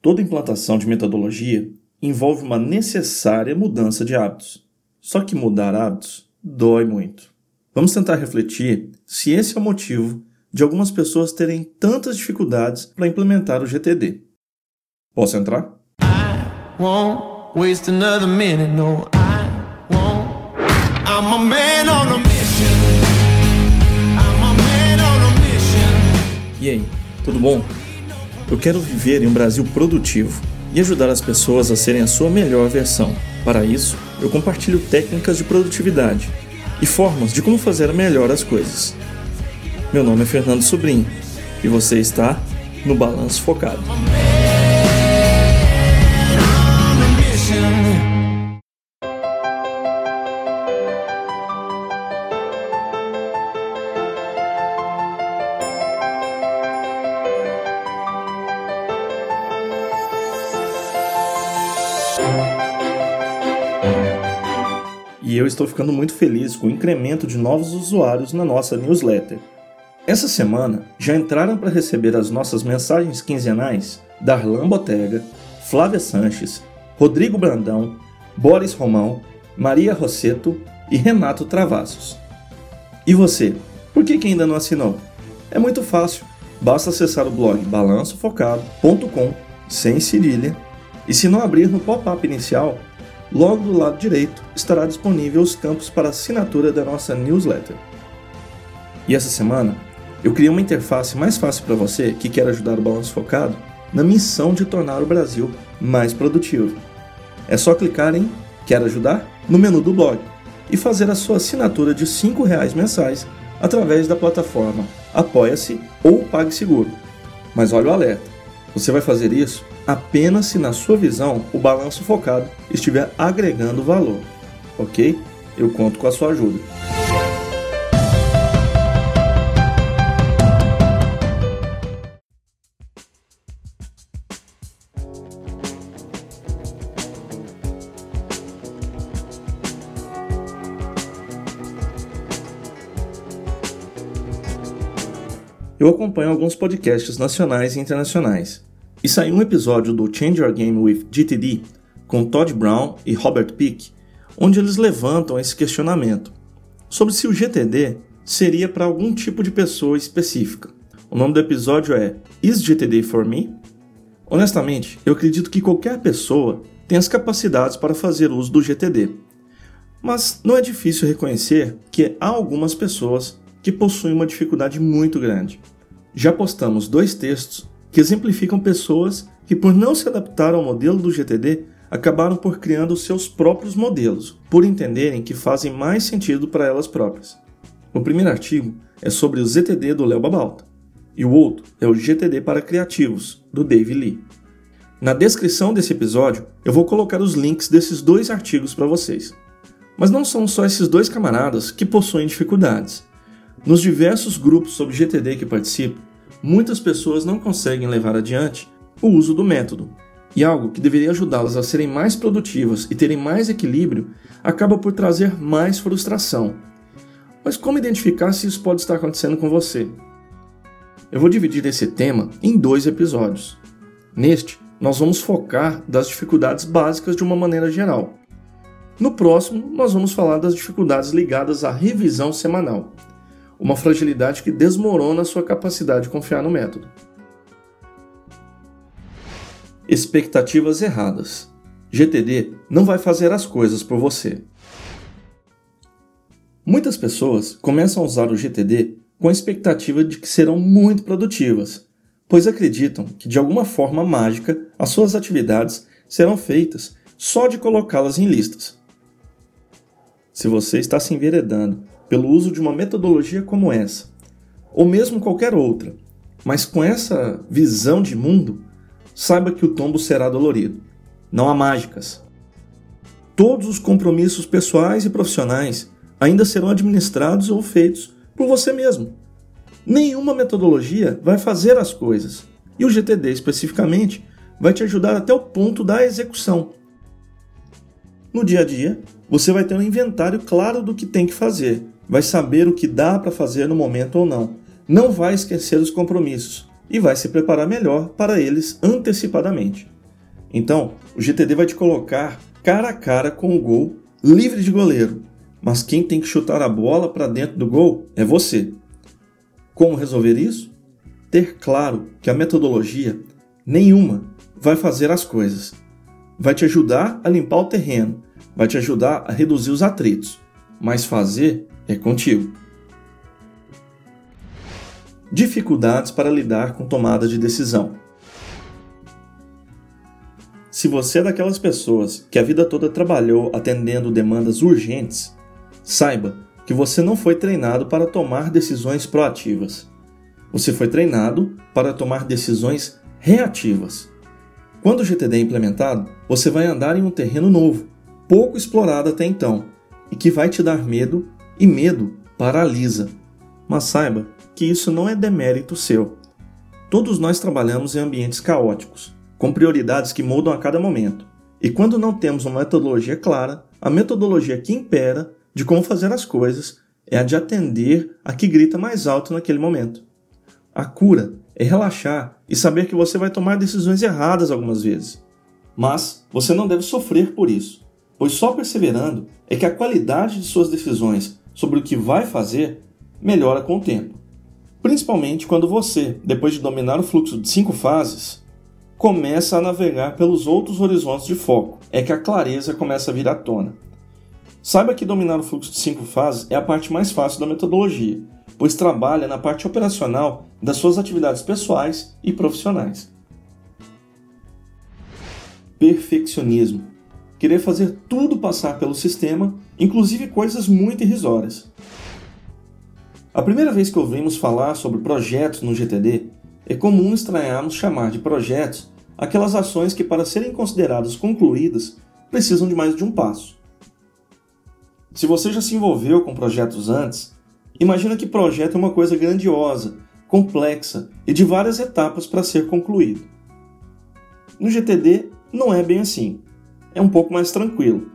Toda implantação de metodologia envolve uma necessária mudança de hábitos. Só que mudar hábitos dói muito. Vamos tentar refletir se esse é o motivo de algumas pessoas terem tantas dificuldades para implementar o GTD. Posso entrar? E aí, tudo bom? Eu quero viver em um Brasil produtivo e ajudar as pessoas a serem a sua melhor versão. Para isso, eu compartilho técnicas de produtividade e formas de como fazer melhor as coisas. Meu nome é Fernando Sobrinho e você está no Balanço Focado. E eu estou ficando muito feliz com o incremento de novos usuários na nossa newsletter. Essa semana já entraram para receber as nossas mensagens quinzenais Darlan Botega, Flávia Sanches, Rodrigo Brandão, Boris Romão, Maria Rosseto e Renato Travassos. E você, por que, que ainda não assinou? É muito fácil, basta acessar o blog balançofocado.com sem cirilha e se não abrir no pop-up inicial, logo do lado direito estará disponível os campos para assinatura da nossa newsletter. E essa semana eu criei uma interface mais fácil para você que quer ajudar o Balanço Focado na missão de tornar o Brasil mais produtivo. É só clicar em Quer ajudar? no menu do blog e fazer a sua assinatura de R$ reais mensais através da plataforma Apoia-se ou PagSeguro. Mas olha o alerta: você vai fazer isso apenas se na sua visão o balanço focado estiver agregando valor, ok? Eu conto com a sua ajuda. Eu acompanho alguns podcasts nacionais e internacionais. E saiu um episódio do Change Your Game with GTD com Todd Brown e Robert Peake, onde eles levantam esse questionamento sobre se o GTD seria para algum tipo de pessoa específica. O nome do episódio é Is GTD for Me? Honestamente, eu acredito que qualquer pessoa tem as capacidades para fazer uso do GTD. Mas não é difícil reconhecer que há algumas pessoas que possuem uma dificuldade muito grande. Já postamos dois textos que exemplificam pessoas que, por não se adaptar ao modelo do GTD, acabaram por criando seus próprios modelos, por entenderem que fazem mais sentido para elas próprias. O primeiro artigo é sobre o ZTD do Léo Babalta, e o outro é o GTD para criativos, do Dave Lee. Na descrição desse episódio, eu vou colocar os links desses dois artigos para vocês. Mas não são só esses dois camaradas que possuem dificuldades. Nos diversos grupos sobre GTD que participo, muitas pessoas não conseguem levar adiante o uso do método, e algo que deveria ajudá-las a serem mais produtivas e terem mais equilíbrio acaba por trazer mais frustração. Mas como identificar se isso pode estar acontecendo com você? Eu vou dividir esse tema em dois episódios. Neste, nós vamos focar das dificuldades básicas de uma maneira geral. No próximo, nós vamos falar das dificuldades ligadas à revisão semanal uma fragilidade que desmorona sua capacidade de confiar no método. Expectativas erradas. GTD não vai fazer as coisas por você. Muitas pessoas começam a usar o GTD com a expectativa de que serão muito produtivas, pois acreditam que de alguma forma mágica as suas atividades serão feitas só de colocá-las em listas. Se você está se enveredando pelo uso de uma metodologia como essa, ou mesmo qualquer outra, mas com essa visão de mundo, saiba que o tombo será dolorido. Não há mágicas. Todos os compromissos pessoais e profissionais ainda serão administrados ou feitos por você mesmo. Nenhuma metodologia vai fazer as coisas, e o GTD especificamente vai te ajudar até o ponto da execução. No dia a dia, você vai ter um inventário claro do que tem que fazer vai saber o que dá para fazer no momento ou não. Não vai esquecer os compromissos, e vai se preparar melhor para eles antecipadamente. Então, o GTD vai te colocar cara a cara com o gol, livre de goleiro, mas quem tem que chutar a bola para dentro do gol é você. Como resolver isso? Ter claro que a metodologia nenhuma vai fazer as coisas. Vai te ajudar a limpar o terreno, vai te ajudar a reduzir os atritos, mas fazer é contigo. Dificuldades para lidar com tomada de decisão. Se você é daquelas pessoas que a vida toda trabalhou atendendo demandas urgentes, saiba que você não foi treinado para tomar decisões proativas. Você foi treinado para tomar decisões reativas. Quando o GTD é implementado, você vai andar em um terreno novo, pouco explorado até então, e que vai te dar medo, e medo paralisa. Mas saiba que isso não é demérito seu. Todos nós trabalhamos em ambientes caóticos, com prioridades que mudam a cada momento. E quando não temos uma metodologia clara, a metodologia que impera de como fazer as coisas é a de atender a que grita mais alto naquele momento. A cura é relaxar e saber que você vai tomar decisões erradas algumas vezes. Mas você não deve sofrer por isso, pois só perseverando é que a qualidade de suas decisões sobre o que vai fazer melhora com o tempo. Principalmente quando você, depois de dominar o fluxo de cinco fases, começa a navegar pelos outros horizontes de foco, é que a clareza começa a vir à tona. Saiba que dominar o fluxo de cinco fases é a parte mais fácil da metodologia, pois trabalha na parte operacional das suas atividades pessoais e profissionais. Perfeccionismo. Querer fazer tudo passar pelo sistema, inclusive coisas muito irrisórias. A primeira vez que ouvimos falar sobre projetos no GTD, é comum estranharmos chamar de projetos aquelas ações que, para serem consideradas concluídas, precisam de mais de um passo. Se você já se envolveu com projetos antes, Imagina que projeto é uma coisa grandiosa, complexa e de várias etapas para ser concluído. No GTD não é bem assim. É um pouco mais tranquilo.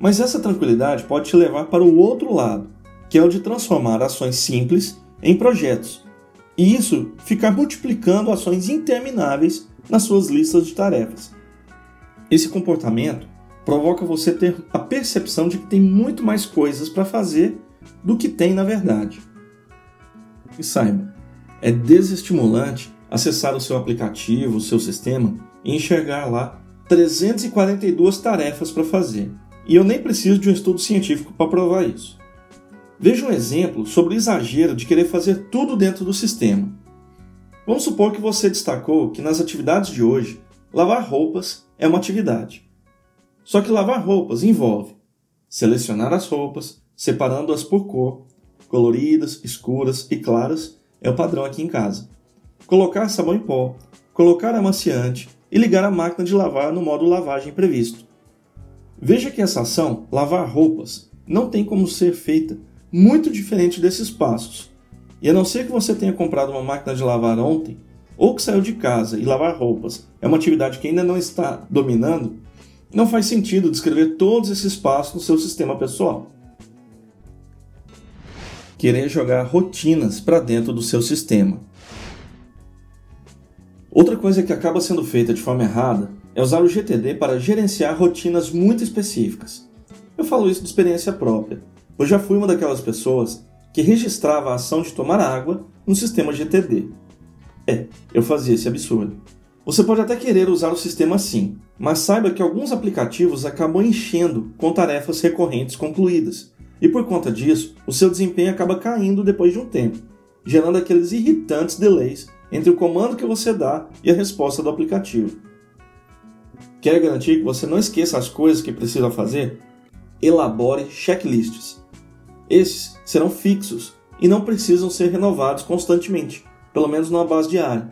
Mas essa tranquilidade pode te levar para o outro lado, que é o de transformar ações simples em projetos. E isso ficar multiplicando ações intermináveis nas suas listas de tarefas. Esse comportamento provoca você ter a percepção de que tem muito mais coisas para fazer do que tem na verdade. E saiba, é desestimulante acessar o seu aplicativo, o seu sistema e enxergar lá 342 tarefas para fazer. E eu nem preciso de um estudo científico para provar isso. Veja um exemplo sobre o exagero de querer fazer tudo dentro do sistema. Vamos supor que você destacou que nas atividades de hoje, lavar roupas é uma atividade. Só que lavar roupas envolve selecionar as roupas, separando-as por cor, coloridas, escuras e claras, é o padrão aqui em casa. Colocar sabão em pó, colocar amaciante e ligar a máquina de lavar no modo lavagem previsto. Veja que essa ação, lavar roupas, não tem como ser feita muito diferente desses passos. E a não ser que você tenha comprado uma máquina de lavar ontem, ou que saiu de casa e lavar roupas é uma atividade que ainda não está dominando, não faz sentido descrever todos esses passos no seu sistema pessoal querer jogar rotinas para dentro do seu sistema. Outra coisa que acaba sendo feita de forma errada é usar o GTD para gerenciar rotinas muito específicas. Eu falo isso de experiência própria. Eu já fui uma daquelas pessoas que registrava a ação de tomar água no sistema GTD. É, eu fazia esse absurdo. Você pode até querer usar o sistema assim, mas saiba que alguns aplicativos acabam enchendo com tarefas recorrentes concluídas, e por conta disso, o seu desempenho acaba caindo depois de um tempo, gerando aqueles irritantes delays entre o comando que você dá e a resposta do aplicativo. Quer garantir que você não esqueça as coisas que precisa fazer? Elabore checklists. Esses serão fixos e não precisam ser renovados constantemente, pelo menos numa base diária.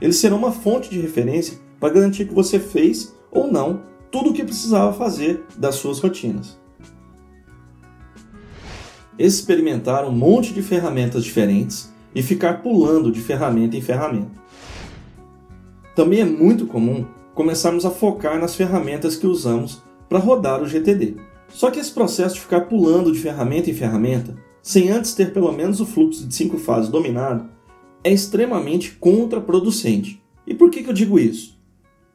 Eles serão uma fonte de referência para garantir que você fez ou não tudo o que precisava fazer das suas rotinas experimentar um monte de ferramentas diferentes e ficar pulando de ferramenta em ferramenta. Também é muito comum começarmos a focar nas ferramentas que usamos para rodar o GTD. Só que esse processo de ficar pulando de ferramenta em ferramenta, sem antes ter pelo menos o fluxo de cinco fases dominado, é extremamente contraproducente. E por que, que eu digo isso?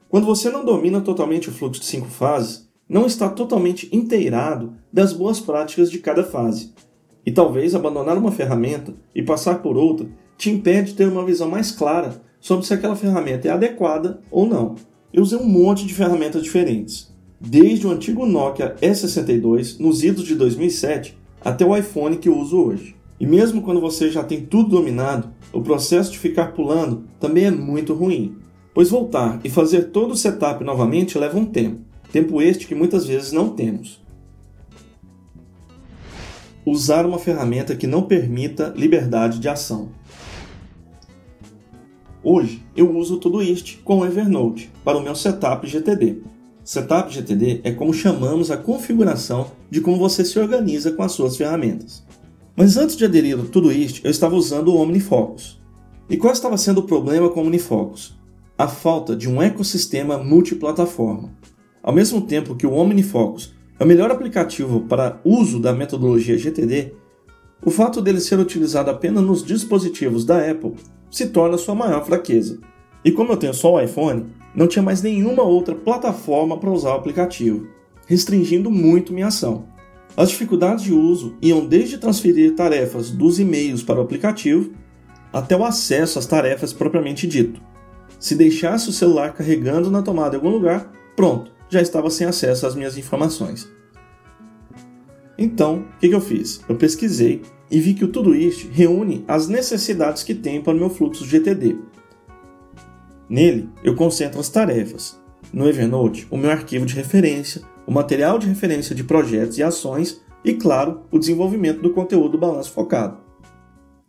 Quando você não domina totalmente o fluxo de cinco fases, não está totalmente inteirado das boas práticas de cada fase. E talvez abandonar uma ferramenta e passar por outra te impede de ter uma visão mais clara sobre se aquela ferramenta é adequada ou não. Eu usei um monte de ferramentas diferentes, desde o antigo Nokia E62 nos idos de 2007 até o iPhone que eu uso hoje. E mesmo quando você já tem tudo dominado, o processo de ficar pulando também é muito ruim, pois voltar e fazer todo o setup novamente leva um tempo, tempo este que muitas vezes não temos. Usar uma ferramenta que não permita liberdade de ação. Hoje eu uso Todoist com Evernote para o meu setup GTD. Setup GTD é como chamamos a configuração de como você se organiza com as suas ferramentas. Mas antes de aderir ao Todoist, eu estava usando o OmniFocus. E qual estava sendo o problema com o OmniFocus? A falta de um ecossistema multiplataforma. Ao mesmo tempo que o OmniFocus é o melhor aplicativo para uso da metodologia GTD, o fato dele ser utilizado apenas nos dispositivos da Apple se torna sua maior fraqueza. E como eu tenho só o iPhone, não tinha mais nenhuma outra plataforma para usar o aplicativo, restringindo muito minha ação. As dificuldades de uso iam desde transferir tarefas dos e-mails para o aplicativo até o acesso às tarefas propriamente dito. Se deixasse o celular carregando na tomada em algum lugar, pronto, já estava sem acesso às minhas informações. Então, o que, que eu fiz? Eu pesquisei e vi que o Todoist reúne as necessidades que tem para o meu fluxo GTD. Nele, eu concentro as tarefas. No Evernote, o meu arquivo de referência, o material de referência de projetos e ações e, claro, o desenvolvimento do conteúdo do balanço focado.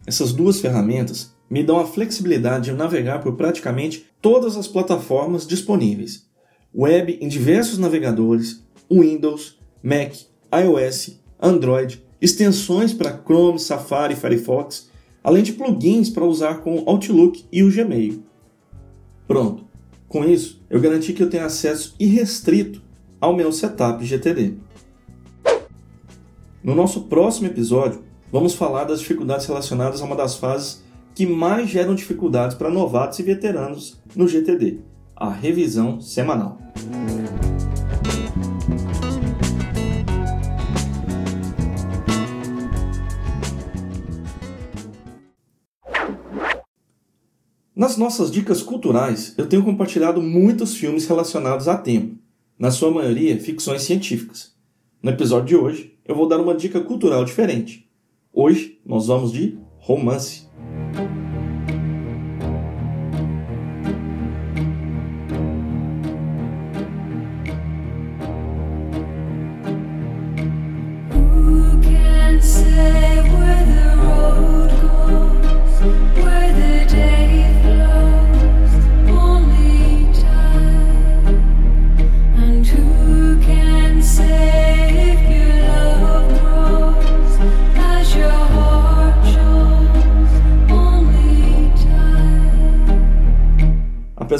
Essas duas ferramentas me dão a flexibilidade de navegar por praticamente todas as plataformas disponíveis. Web em diversos navegadores, Windows, Mac, iOS, Android extensões para Chrome, Safari Firefox, além de plugins para usar com o Outlook e o Gmail. Pronto. Com isso, eu garanti que eu tenho acesso irrestrito ao meu setup GTD. No nosso próximo episódio, vamos falar das dificuldades relacionadas a uma das fases que mais geram dificuldades para novatos e veteranos no GTD, a revisão semanal. Nas nossas dicas culturais, eu tenho compartilhado muitos filmes relacionados a tempo, na sua maioria ficções científicas. No episódio de hoje, eu vou dar uma dica cultural diferente. Hoje, nós vamos de romance.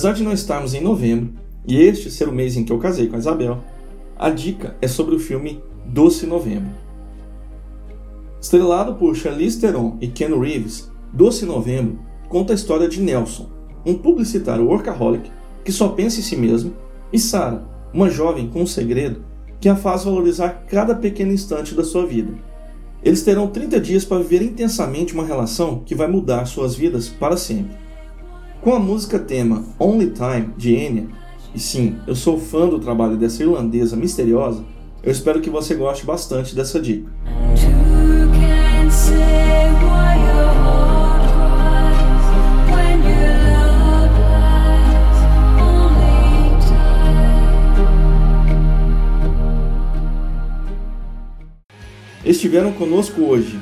Apesar de não estarmos em novembro e este ser o mês em que eu casei com a Isabel, a dica é sobre o filme Doce Novembro. Estrelado por Charlize Theron e Ken Reeves, Doce Novembro conta a história de Nelson, um publicitário workaholic que só pensa em si mesmo, e Sarah, uma jovem com um segredo que a faz valorizar cada pequeno instante da sua vida. Eles terão 30 dias para viver intensamente uma relação que vai mudar suas vidas para sempre. Com a música tema Only Time de Enya, e sim, eu sou fã do trabalho dessa irlandesa misteriosa, eu espero que você goste bastante dessa dica. Estiveram conosco hoje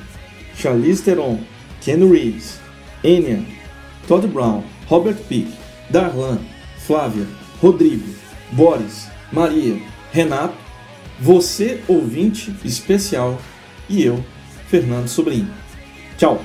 Charlize Theron, Ken Reeves, Enya, Todd Brown, Robert Pick, Darlan, Flávia, Rodrigo, Boris, Maria, Renato, você ouvinte especial e eu, Fernando Sobrinho. Tchau!